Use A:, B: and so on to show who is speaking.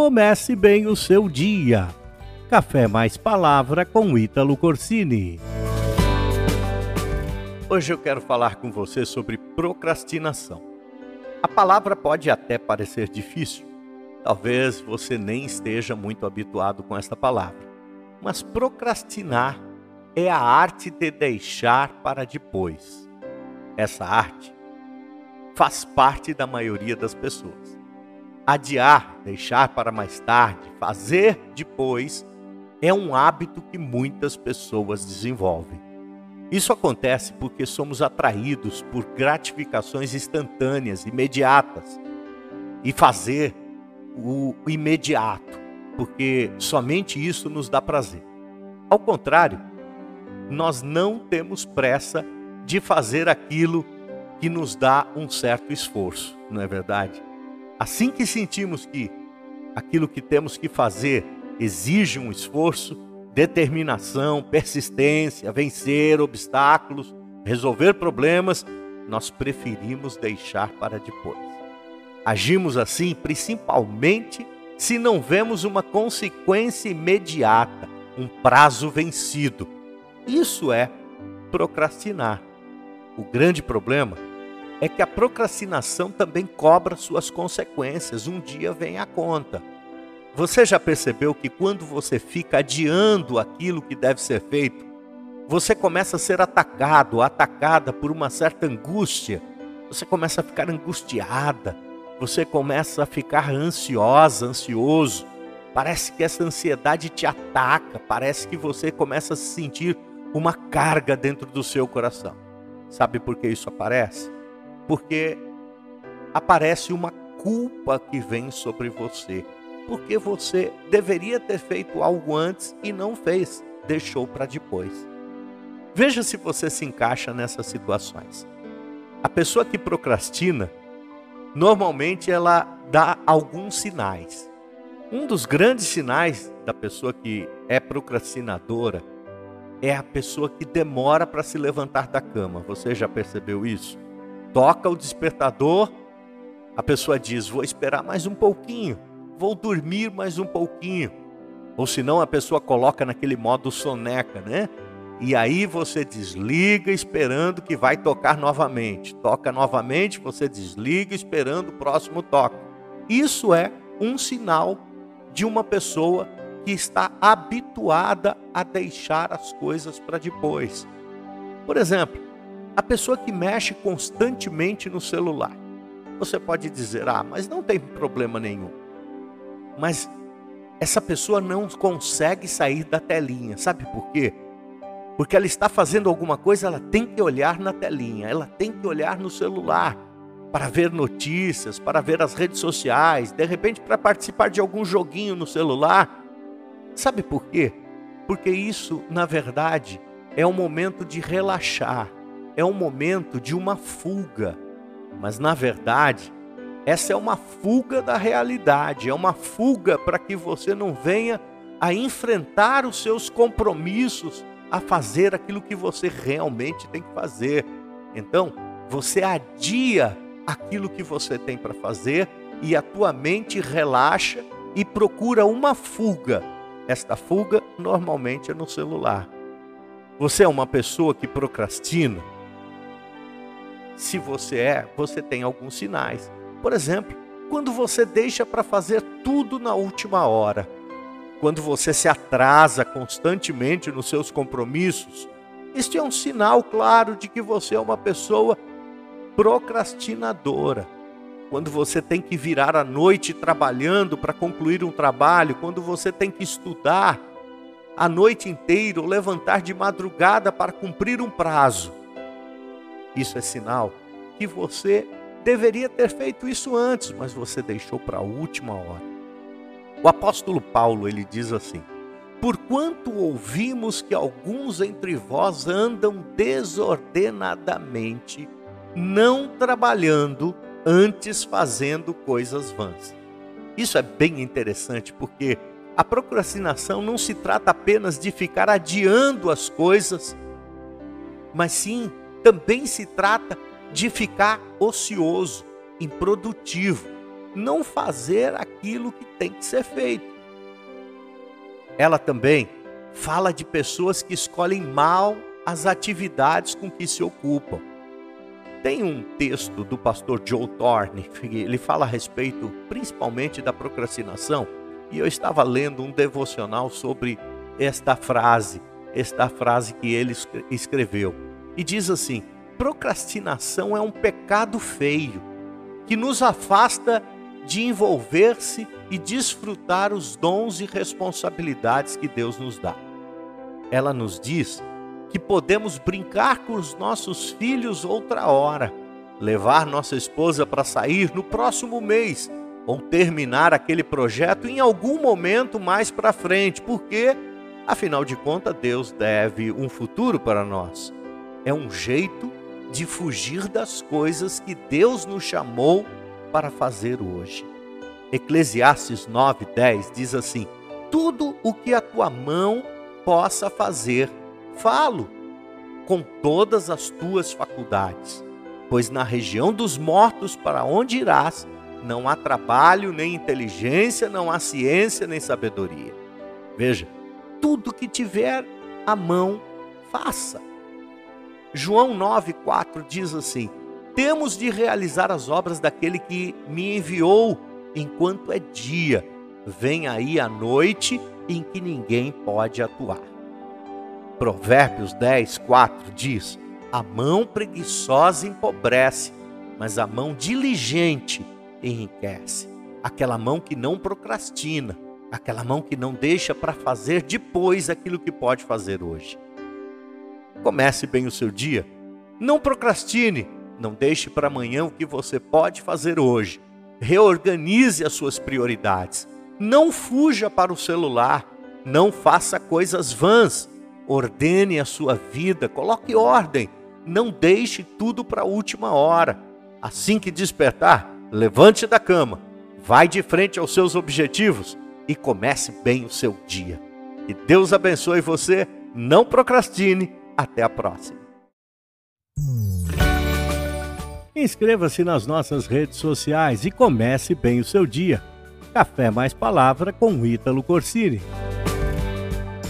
A: comece bem o seu dia. Café mais palavra com Ítalo Corsini. Hoje eu quero falar com você sobre procrastinação. A palavra pode até parecer difícil. Talvez você nem esteja muito habituado com esta palavra. Mas procrastinar é a arte de deixar para depois. Essa arte faz parte da maioria das pessoas. Adiar, deixar para mais tarde, fazer depois, é um hábito que muitas pessoas desenvolvem. Isso acontece porque somos atraídos por gratificações instantâneas, imediatas, e fazer o imediato, porque somente isso nos dá prazer. Ao contrário, nós não temos pressa de fazer aquilo que nos dá um certo esforço, não é verdade? Assim que sentimos que aquilo que temos que fazer exige um esforço, determinação, persistência, vencer obstáculos, resolver problemas, nós preferimos deixar para depois. Agimos assim principalmente se não vemos uma consequência imediata, um prazo vencido. Isso é procrastinar. O grande problema é que a procrastinação também cobra suas consequências, um dia vem a conta. Você já percebeu que quando você fica adiando aquilo que deve ser feito, você começa a ser atacado, atacada por uma certa angústia, você começa a ficar angustiada, você começa a ficar ansiosa, ansioso. Parece que essa ansiedade te ataca, parece que você começa a sentir uma carga dentro do seu coração. Sabe por que isso aparece? Porque aparece uma culpa que vem sobre você, porque você deveria ter feito algo antes e não fez, deixou para depois. Veja se você se encaixa nessas situações. A pessoa que procrastina, normalmente ela dá alguns sinais. Um dos grandes sinais da pessoa que é procrastinadora é a pessoa que demora para se levantar da cama. Você já percebeu isso? Toca o despertador, a pessoa diz: Vou esperar mais um pouquinho, vou dormir mais um pouquinho. Ou senão a pessoa coloca naquele modo soneca, né? E aí você desliga esperando que vai tocar novamente. Toca novamente, você desliga esperando o próximo toque. Isso é um sinal de uma pessoa que está habituada a deixar as coisas para depois. Por exemplo, a pessoa que mexe constantemente no celular. Você pode dizer, ah, mas não tem problema nenhum. Mas essa pessoa não consegue sair da telinha. Sabe por quê? Porque ela está fazendo alguma coisa, ela tem que olhar na telinha, ela tem que olhar no celular para ver notícias, para ver as redes sociais, de repente para participar de algum joguinho no celular. Sabe por quê? Porque isso, na verdade, é um momento de relaxar é um momento de uma fuga, mas na verdade, essa é uma fuga da realidade, é uma fuga para que você não venha a enfrentar os seus compromissos, a fazer aquilo que você realmente tem que fazer. Então, você adia aquilo que você tem para fazer e a tua mente relaxa e procura uma fuga. Esta fuga normalmente é no celular. Você é uma pessoa que procrastina? Se você é, você tem alguns sinais. Por exemplo, quando você deixa para fazer tudo na última hora, quando você se atrasa constantemente nos seus compromissos, este é um sinal claro de que você é uma pessoa procrastinadora. Quando você tem que virar à noite trabalhando para concluir um trabalho, quando você tem que estudar a noite inteira ou levantar de madrugada para cumprir um prazo, isso é sinal que você deveria ter feito isso antes, mas você deixou para a última hora. O apóstolo Paulo, ele diz assim: Porquanto ouvimos que alguns entre vós andam desordenadamente, não trabalhando, antes fazendo coisas vãs. Isso é bem interessante porque a procrastinação não se trata apenas de ficar adiando as coisas, mas sim também se trata de ficar ocioso, improdutivo. não fazer aquilo que tem que ser feito. Ela também fala de pessoas que escolhem mal as atividades com que se ocupam. Tem um texto do pastor Joe Thorne, ele fala a respeito principalmente da procrastinação, e eu estava lendo um devocional sobre esta frase, esta frase que ele escreveu. E diz assim: procrastinação é um pecado feio que nos afasta de envolver-se e desfrutar os dons e responsabilidades que Deus nos dá. Ela nos diz que podemos brincar com os nossos filhos outra hora, levar nossa esposa para sair no próximo mês ou terminar aquele projeto em algum momento mais para frente, porque, afinal de contas, Deus deve um futuro para nós. É um jeito de fugir das coisas que Deus nos chamou para fazer hoje. Eclesiastes 9:10 diz assim: Tudo o que a tua mão possa fazer, falo com todas as tuas faculdades, pois na região dos mortos para onde irás, não há trabalho, nem inteligência, não há ciência, nem sabedoria. Veja, tudo que tiver a mão, faça. João 9,4 diz assim: Temos de realizar as obras daquele que me enviou enquanto é dia. Vem aí a noite em que ninguém pode atuar. Provérbios 10, 4 diz: A mão preguiçosa empobrece, mas a mão diligente enriquece. Aquela mão que não procrastina, aquela mão que não deixa para fazer depois aquilo que pode fazer hoje. Comece bem o seu dia. Não procrastine, não deixe para amanhã o que você pode fazer hoje. Reorganize as suas prioridades. Não fuja para o celular, não faça coisas vãs ordene a sua vida, coloque ordem, não deixe tudo para a última hora. Assim que despertar, levante da cama, vai de frente aos seus objetivos e comece bem o seu dia. Que Deus abençoe você, não procrastine, até a próxima.
B: Inscreva-se nas nossas redes sociais e comece bem o seu dia. Café mais palavra com Ítalo Corsini.